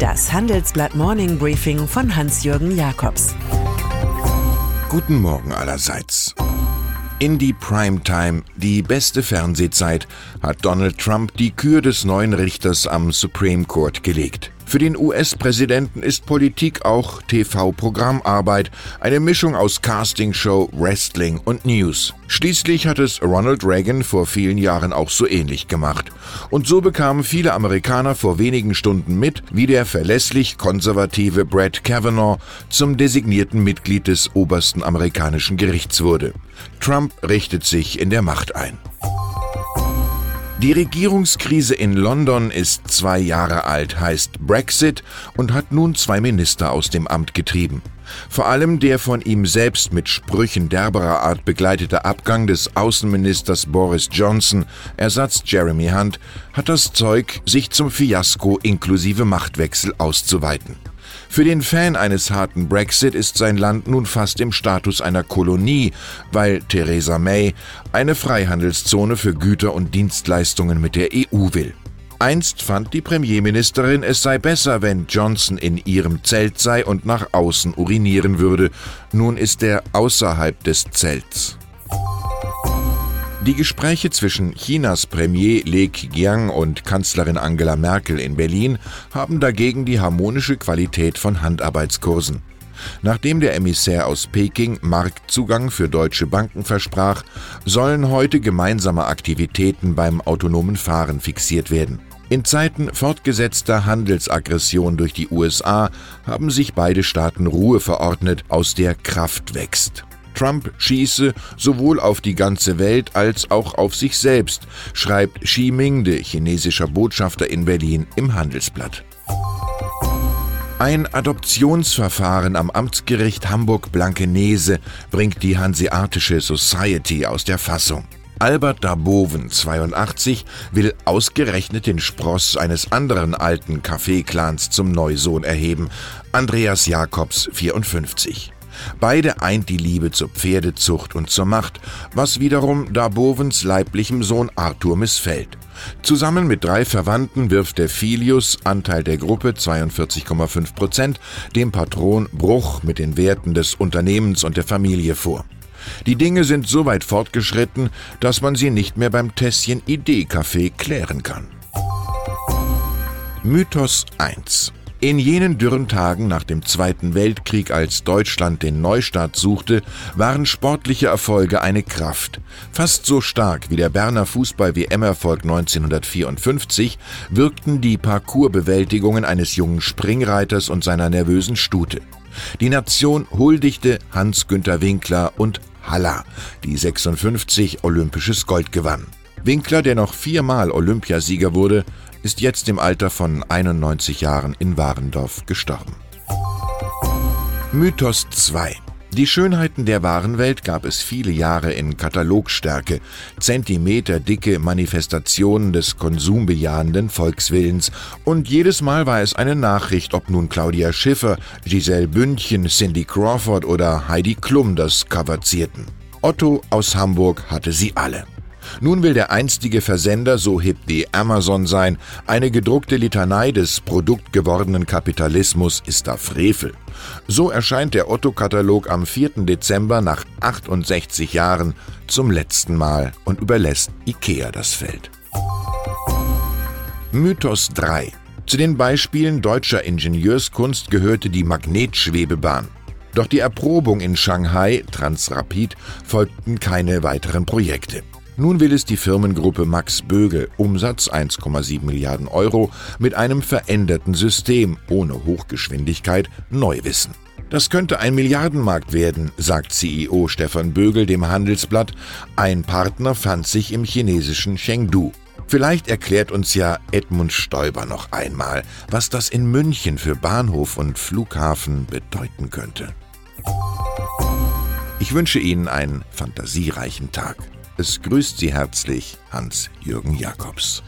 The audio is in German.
Das Handelsblatt Morning Briefing von Hans-Jürgen Jakobs. Guten Morgen allerseits. In die Primetime, die beste Fernsehzeit, hat Donald Trump die Kür des neuen Richters am Supreme Court gelegt. Für den US-Präsidenten ist Politik auch TV-Programmarbeit, eine Mischung aus Castingshow, Wrestling und News. Schließlich hat es Ronald Reagan vor vielen Jahren auch so ähnlich gemacht. Und so bekamen viele Amerikaner vor wenigen Stunden mit, wie der verlässlich konservative Brett Kavanaugh zum designierten Mitglied des obersten amerikanischen Gerichts wurde. Trump richtet sich in der Macht ein. Die Regierungskrise in London ist zwei Jahre alt, heißt Brexit und hat nun zwei Minister aus dem Amt getrieben. Vor allem der von ihm selbst mit Sprüchen derberer Art begleitete Abgang des Außenministers Boris Johnson, Ersatz Jeremy Hunt, hat das Zeug, sich zum Fiasko inklusive Machtwechsel auszuweiten. Für den Fan eines harten Brexit ist sein Land nun fast im Status einer Kolonie, weil Theresa May eine Freihandelszone für Güter und Dienstleistungen mit der EU will. Einst fand die Premierministerin, es sei besser, wenn Johnson in ihrem Zelt sei und nach außen urinieren würde. Nun ist er außerhalb des Zelts. Die Gespräche zwischen Chinas Premier Li Keqiang und Kanzlerin Angela Merkel in Berlin haben dagegen die harmonische Qualität von Handarbeitskursen. Nachdem der Emissär aus Peking Marktzugang für deutsche Banken versprach, sollen heute gemeinsame Aktivitäten beim autonomen Fahren fixiert werden. In Zeiten fortgesetzter Handelsaggression durch die USA haben sich beide Staaten Ruhe verordnet, aus der Kraft wächst. Trump schieße sowohl auf die ganze Welt als auch auf sich selbst, schreibt Xi Mingde, chinesischer Botschafter in Berlin, im Handelsblatt. Ein Adoptionsverfahren am Amtsgericht Hamburg-Blankenese bringt die Hanseatische Society aus der Fassung. Albert Daboven, 82, will ausgerechnet den Spross eines anderen alten Kaffeeclans zum Neusohn erheben, Andreas Jakobs, 54. Beide eint die Liebe zur Pferdezucht und zur Macht, was wiederum Darbovens leiblichem Sohn Arthur missfällt. Zusammen mit drei Verwandten wirft der Filius, Anteil der Gruppe 42,5 Prozent, dem Patron Bruch mit den Werten des Unternehmens und der Familie vor. Die Dinge sind so weit fortgeschritten, dass man sie nicht mehr beim Tässchen Idee-Café klären kann. Mythos 1 in jenen dürren Tagen nach dem Zweiten Weltkrieg, als Deutschland den Neustart suchte, waren sportliche Erfolge eine Kraft. Fast so stark wie der Berner Fußball-WM-Erfolg 1954 wirkten die Parcoursbewältigungen eines jungen Springreiters und seiner nervösen Stute. Die Nation huldigte Hans-Günther Winkler und Halla, die 56 olympisches Gold gewann. Winkler, der noch viermal Olympiasieger wurde, ist jetzt im Alter von 91 Jahren in Warendorf gestorben. Mythos 2 die Schönheiten der wahren Welt gab es viele Jahre in Katalogstärke, zentimeterdicke Manifestationen des konsumbejahenden Volkswillens, und jedes Mal war es eine Nachricht, ob nun Claudia Schiffer, Giselle Bündchen, Cindy Crawford oder Heidi Klum das Cover zierten. Otto aus Hamburg hatte sie alle. Nun will der einstige Versender so hip wie Amazon sein. Eine gedruckte Litanei des produktgewordenen Kapitalismus ist da Frevel. So erscheint der Otto-Katalog am 4. Dezember nach 68 Jahren zum letzten Mal und überlässt Ikea das Feld. Mythos 3 Zu den Beispielen deutscher Ingenieurskunst gehörte die Magnetschwebebahn. Doch die Erprobung in Shanghai, Transrapid, folgten keine weiteren Projekte. Nun will es die Firmengruppe Max Bögel, Umsatz 1,7 Milliarden Euro, mit einem veränderten System ohne Hochgeschwindigkeit neu wissen. Das könnte ein Milliardenmarkt werden, sagt CEO Stefan Bögel dem Handelsblatt. Ein Partner fand sich im chinesischen Chengdu. Vielleicht erklärt uns ja Edmund Stoiber noch einmal, was das in München für Bahnhof und Flughafen bedeuten könnte. Ich wünsche Ihnen einen fantasiereichen Tag. Es grüßt Sie herzlich Hans-Jürgen Jakobs.